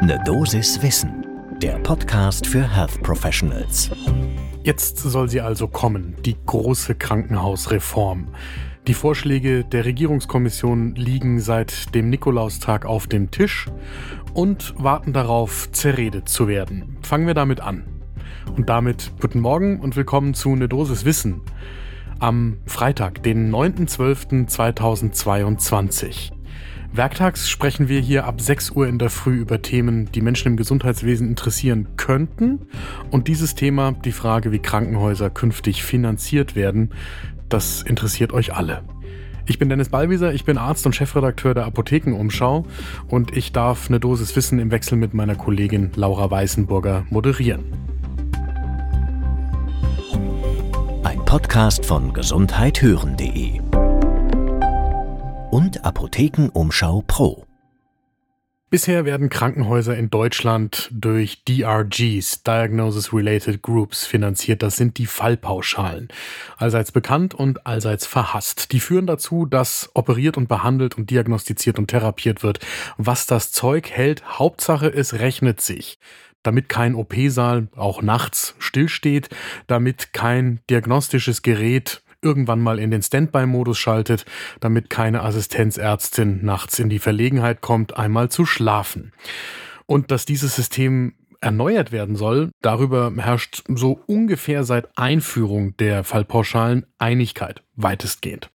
Ne Dosis Wissen, der Podcast für Health Professionals. Jetzt soll sie also kommen, die große Krankenhausreform. Die Vorschläge der Regierungskommission liegen seit dem Nikolaustag auf dem Tisch und warten darauf, zerredet zu werden. Fangen wir damit an. Und damit guten Morgen und willkommen zu Ne Dosis Wissen am Freitag, den 9.12.2022. Werktags sprechen wir hier ab 6 Uhr in der Früh über Themen, die Menschen im Gesundheitswesen interessieren könnten. Und dieses Thema, die Frage, wie Krankenhäuser künftig finanziert werden, das interessiert euch alle. Ich bin Dennis Ballwieser, ich bin Arzt und Chefredakteur der Apothekenumschau und ich darf eine Dosis Wissen im Wechsel mit meiner Kollegin Laura Weißenburger moderieren. Ein Podcast von gesundheithören.de und Apothekenumschau Pro. Bisher werden Krankenhäuser in Deutschland durch DRGs, Diagnosis Related Groups, finanziert. Das sind die Fallpauschalen. Allseits bekannt und allseits verhasst. Die führen dazu, dass operiert und behandelt und diagnostiziert und therapiert wird. Was das Zeug hält, Hauptsache es rechnet sich damit kein OP-Saal auch nachts stillsteht, damit kein diagnostisches Gerät irgendwann mal in den Standby-Modus schaltet, damit keine Assistenzärztin nachts in die Verlegenheit kommt, einmal zu schlafen. Und dass dieses System erneuert werden soll, darüber herrscht so ungefähr seit Einführung der Fallpauschalen Einigkeit, weitestgehend.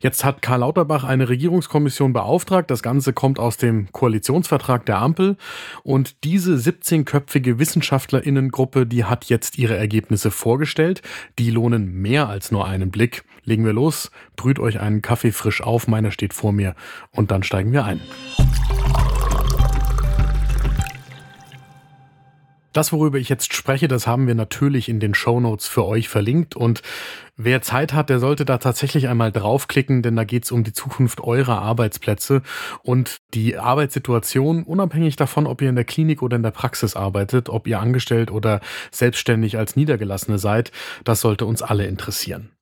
Jetzt hat Karl Lauterbach eine Regierungskommission beauftragt. Das Ganze kommt aus dem Koalitionsvertrag der Ampel. Und diese 17-köpfige Wissenschaftlerinnengruppe, die hat jetzt ihre Ergebnisse vorgestellt. Die lohnen mehr als nur einen Blick. Legen wir los, brüht euch einen Kaffee frisch auf, meiner steht vor mir und dann steigen wir ein. Das, worüber ich jetzt spreche, das haben wir natürlich in den Show Notes für euch verlinkt und wer Zeit hat, der sollte da tatsächlich einmal draufklicken, denn da geht es um die Zukunft eurer Arbeitsplätze und die Arbeitssituation, unabhängig davon, ob ihr in der Klinik oder in der Praxis arbeitet, ob ihr angestellt oder selbstständig als Niedergelassene seid, das sollte uns alle interessieren.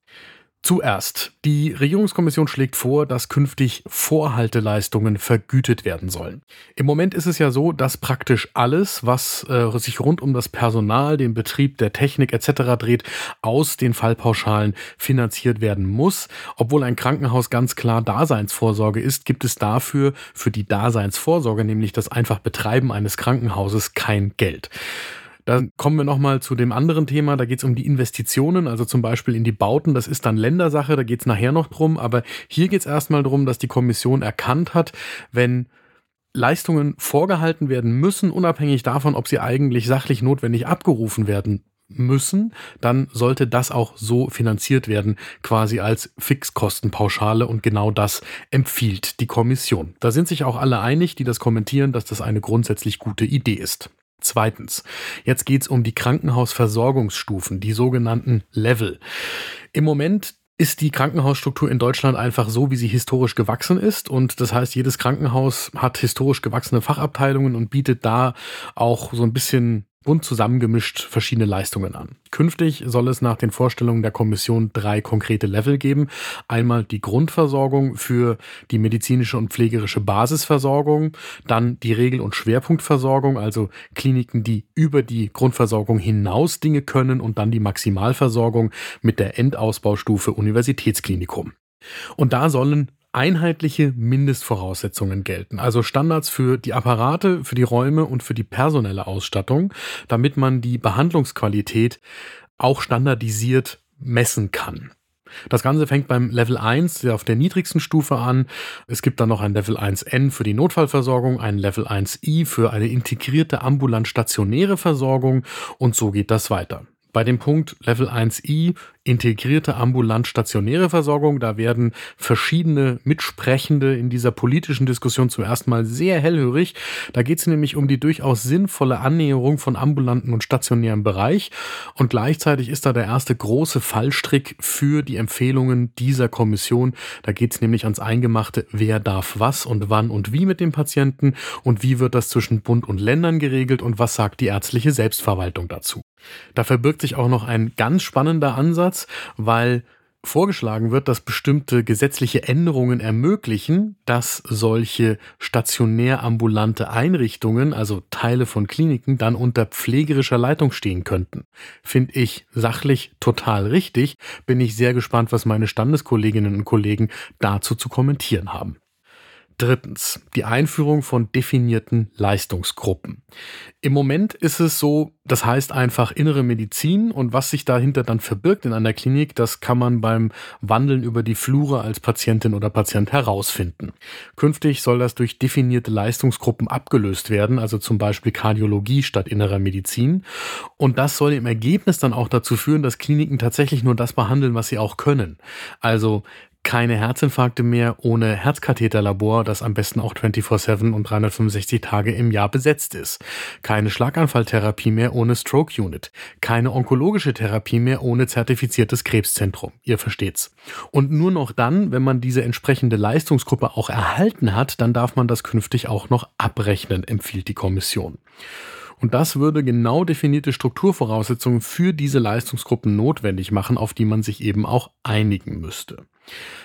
Zuerst, die Regierungskommission schlägt vor, dass künftig Vorhalteleistungen vergütet werden sollen. Im Moment ist es ja so, dass praktisch alles, was äh, sich rund um das Personal, den Betrieb der Technik etc. dreht, aus den Fallpauschalen finanziert werden muss. Obwohl ein Krankenhaus ganz klar Daseinsvorsorge ist, gibt es dafür für die Daseinsvorsorge, nämlich das einfach Betreiben eines Krankenhauses, kein Geld. Dann kommen wir nochmal zu dem anderen Thema. Da geht es um die Investitionen, also zum Beispiel in die Bauten. Das ist dann Ländersache, da geht es nachher noch drum. Aber hier geht es erstmal darum, dass die Kommission erkannt hat, wenn Leistungen vorgehalten werden müssen, unabhängig davon, ob sie eigentlich sachlich notwendig abgerufen werden müssen, dann sollte das auch so finanziert werden, quasi als Fixkostenpauschale und genau das empfiehlt die Kommission. Da sind sich auch alle einig, die das kommentieren, dass das eine grundsätzlich gute Idee ist. Zweitens, jetzt geht es um die Krankenhausversorgungsstufen, die sogenannten Level. Im Moment ist die Krankenhausstruktur in Deutschland einfach so, wie sie historisch gewachsen ist. Und das heißt, jedes Krankenhaus hat historisch gewachsene Fachabteilungen und bietet da auch so ein bisschen bunt zusammengemischt verschiedene Leistungen an. Künftig soll es nach den Vorstellungen der Kommission drei konkrete Level geben. Einmal die Grundversorgung für die medizinische und pflegerische Basisversorgung, dann die Regel- und Schwerpunktversorgung, also Kliniken, die über die Grundversorgung hinaus Dinge können und dann die Maximalversorgung mit der Endausbaustufe Universitätsklinikum. Und da sollen einheitliche Mindestvoraussetzungen gelten, also Standards für die Apparate, für die Räume und für die personelle Ausstattung, damit man die Behandlungsqualität auch standardisiert messen kann. Das Ganze fängt beim Level 1 auf der niedrigsten Stufe an. Es gibt dann noch ein Level 1N für die Notfallversorgung, ein Level 1I für eine integrierte ambulant stationäre Versorgung und so geht das weiter. Bei dem Punkt Level 1i integrierte ambulant-stationäre Versorgung. Da werden verschiedene Mitsprechende in dieser politischen Diskussion zum ersten Mal sehr hellhörig. Da geht es nämlich um die durchaus sinnvolle Annäherung von ambulanten und stationären Bereich. Und gleichzeitig ist da der erste große Fallstrick für die Empfehlungen dieser Kommission. Da geht es nämlich ans Eingemachte, wer darf was und wann und wie mit dem Patienten und wie wird das zwischen Bund und Ländern geregelt und was sagt die ärztliche Selbstverwaltung dazu. Da verbirgt sich auch noch ein ganz spannender Ansatz, weil vorgeschlagen wird, dass bestimmte gesetzliche Änderungen ermöglichen, dass solche stationär ambulante Einrichtungen, also Teile von Kliniken, dann unter pflegerischer Leitung stehen könnten. Finde ich sachlich total richtig. Bin ich sehr gespannt, was meine Standeskolleginnen und Kollegen dazu zu kommentieren haben. Drittens, die Einführung von definierten Leistungsgruppen. Im Moment ist es so, das heißt einfach innere Medizin und was sich dahinter dann verbirgt in einer Klinik, das kann man beim Wandeln über die Flure als Patientin oder Patient herausfinden. Künftig soll das durch definierte Leistungsgruppen abgelöst werden, also zum Beispiel Kardiologie statt innerer Medizin. Und das soll im Ergebnis dann auch dazu führen, dass Kliniken tatsächlich nur das behandeln, was sie auch können. Also keine Herzinfarkte mehr ohne Herzkatheterlabor, das am besten auch 24/7 und 365 Tage im Jahr besetzt ist. Keine Schlaganfalltherapie mehr ohne Stroke Unit. Keine onkologische Therapie mehr ohne zertifiziertes Krebszentrum. Ihr versteht's. Und nur noch dann, wenn man diese entsprechende Leistungsgruppe auch erhalten hat, dann darf man das künftig auch noch abrechnen, empfiehlt die Kommission. Und das würde genau definierte Strukturvoraussetzungen für diese Leistungsgruppen notwendig machen, auf die man sich eben auch einigen müsste.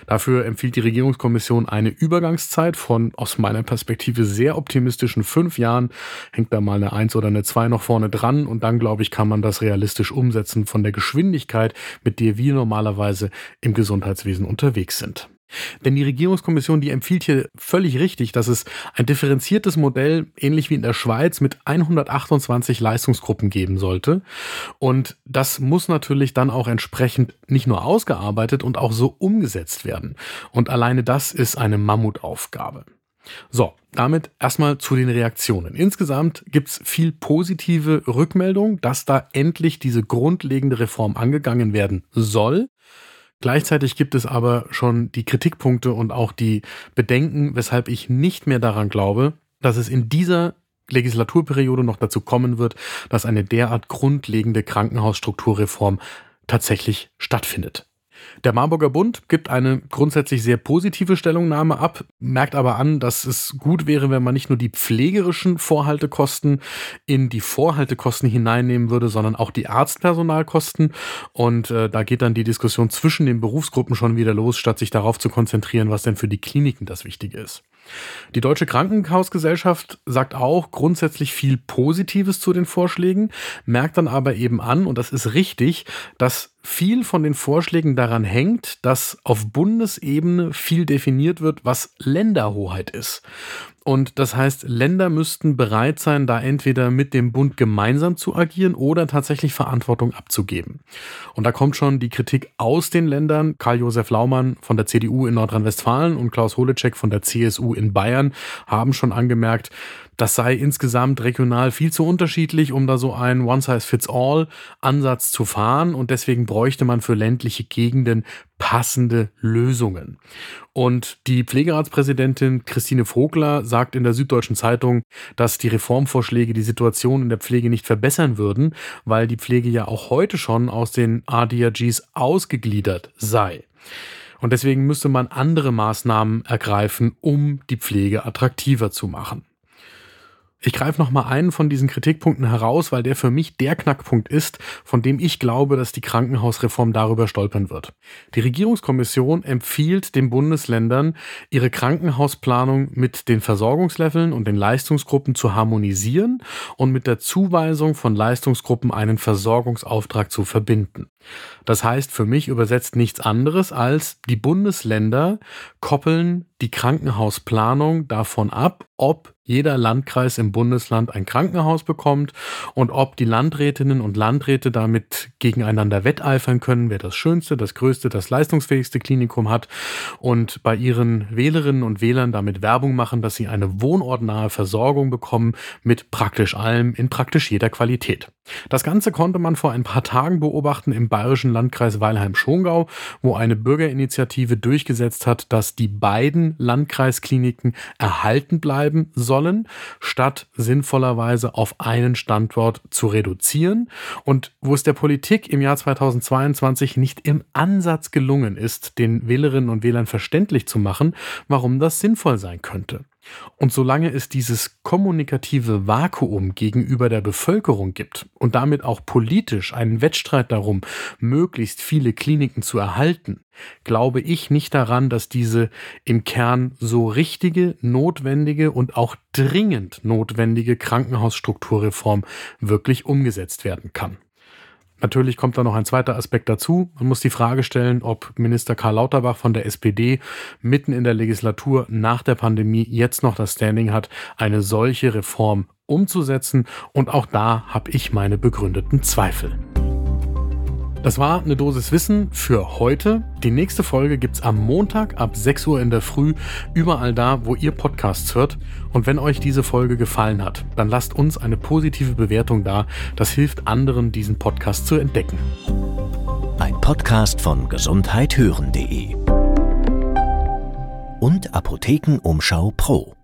Dafür empfiehlt die Regierungskommission eine Übergangszeit von aus meiner Perspektive sehr optimistischen fünf Jahren. Hängt da mal eine Eins oder eine Zwei noch vorne dran und dann, glaube ich, kann man das realistisch umsetzen von der Geschwindigkeit, mit der wir normalerweise im Gesundheitswesen unterwegs sind. Denn die Regierungskommission, die empfiehlt hier völlig richtig, dass es ein differenziertes Modell, ähnlich wie in der Schweiz, mit 128 Leistungsgruppen geben sollte. Und das muss natürlich dann auch entsprechend nicht nur ausgearbeitet und auch so umgesetzt werden. Und alleine das ist eine Mammutaufgabe. So, damit erstmal zu den Reaktionen. Insgesamt gibt's viel positive Rückmeldung, dass da endlich diese grundlegende Reform angegangen werden soll. Gleichzeitig gibt es aber schon die Kritikpunkte und auch die Bedenken, weshalb ich nicht mehr daran glaube, dass es in dieser Legislaturperiode noch dazu kommen wird, dass eine derart grundlegende Krankenhausstrukturreform tatsächlich stattfindet. Der Marburger Bund gibt eine grundsätzlich sehr positive Stellungnahme ab, merkt aber an, dass es gut wäre, wenn man nicht nur die pflegerischen Vorhaltekosten in die Vorhaltekosten hineinnehmen würde, sondern auch die Arztpersonalkosten. Und äh, da geht dann die Diskussion zwischen den Berufsgruppen schon wieder los, statt sich darauf zu konzentrieren, was denn für die Kliniken das Wichtige ist. Die Deutsche Krankenhausgesellschaft sagt auch grundsätzlich viel Positives zu den Vorschlägen, merkt dann aber eben an, und das ist richtig, dass viel von den Vorschlägen daran hängt, dass auf Bundesebene viel definiert wird, was Länderhoheit ist. Und das heißt, Länder müssten bereit sein, da entweder mit dem Bund gemeinsam zu agieren oder tatsächlich Verantwortung abzugeben. Und da kommt schon die Kritik aus den Ländern. Karl-Josef Laumann von der CDU in Nordrhein-Westfalen und Klaus Holecek von der CSU in Bayern haben schon angemerkt, das sei insgesamt regional viel zu unterschiedlich, um da so einen One-Size-Fits-All-Ansatz zu fahren. Und deswegen bräuchte man für ländliche Gegenden passende Lösungen. Und die Pflegeratspräsidentin Christine Vogler sagt in der Süddeutschen Zeitung, dass die Reformvorschläge die Situation in der Pflege nicht verbessern würden, weil die Pflege ja auch heute schon aus den ADRGs ausgegliedert sei. Und deswegen müsste man andere Maßnahmen ergreifen, um die Pflege attraktiver zu machen. Ich greife nochmal einen von diesen Kritikpunkten heraus, weil der für mich der Knackpunkt ist, von dem ich glaube, dass die Krankenhausreform darüber stolpern wird. Die Regierungskommission empfiehlt den Bundesländern, ihre Krankenhausplanung mit den Versorgungsleveln und den Leistungsgruppen zu harmonisieren und mit der Zuweisung von Leistungsgruppen einen Versorgungsauftrag zu verbinden. Das heißt für mich übersetzt nichts anderes als die Bundesländer koppeln die Krankenhausplanung davon ab, ob jeder Landkreis im Bundesland ein Krankenhaus bekommt und ob die Landrätinnen und Landräte damit gegeneinander wetteifern können, wer das schönste, das größte, das leistungsfähigste Klinikum hat und bei ihren Wählerinnen und Wählern damit Werbung machen, dass sie eine wohnortnahe Versorgung bekommen mit praktisch allem in praktisch jeder Qualität. Das Ganze konnte man vor ein paar Tagen beobachten im bayerischen Landkreis Weilheim-Schongau, wo eine Bürgerinitiative durchgesetzt hat, dass die beiden Landkreiskliniken erhalten bleiben sollen, statt sinnvollerweise auf einen Standort zu reduzieren und wo es der Politik im Jahr 2022 nicht im Ansatz gelungen ist, den Wählerinnen und Wählern verständlich zu machen, warum das sinnvoll sein könnte. Und solange es dieses kommunikative Vakuum gegenüber der Bevölkerung gibt und damit auch politisch einen Wettstreit darum, möglichst viele Kliniken zu erhalten, glaube ich nicht daran, dass diese im Kern so richtige, notwendige und auch dringend notwendige Krankenhausstrukturreform wirklich umgesetzt werden kann. Natürlich kommt da noch ein zweiter Aspekt dazu. Man muss die Frage stellen, ob Minister Karl Lauterbach von der SPD mitten in der Legislatur nach der Pandemie jetzt noch das Standing hat, eine solche Reform umzusetzen. Und auch da habe ich meine begründeten Zweifel. Das war eine Dosis Wissen für heute. Die nächste Folge gibt's am Montag ab 6 Uhr in der Früh, überall da, wo ihr Podcasts hört. Und wenn euch diese Folge gefallen hat, dann lasst uns eine positive Bewertung da. Das hilft anderen, diesen Podcast zu entdecken. Ein Podcast von gesundheithören.de und Apothekenumschau Pro.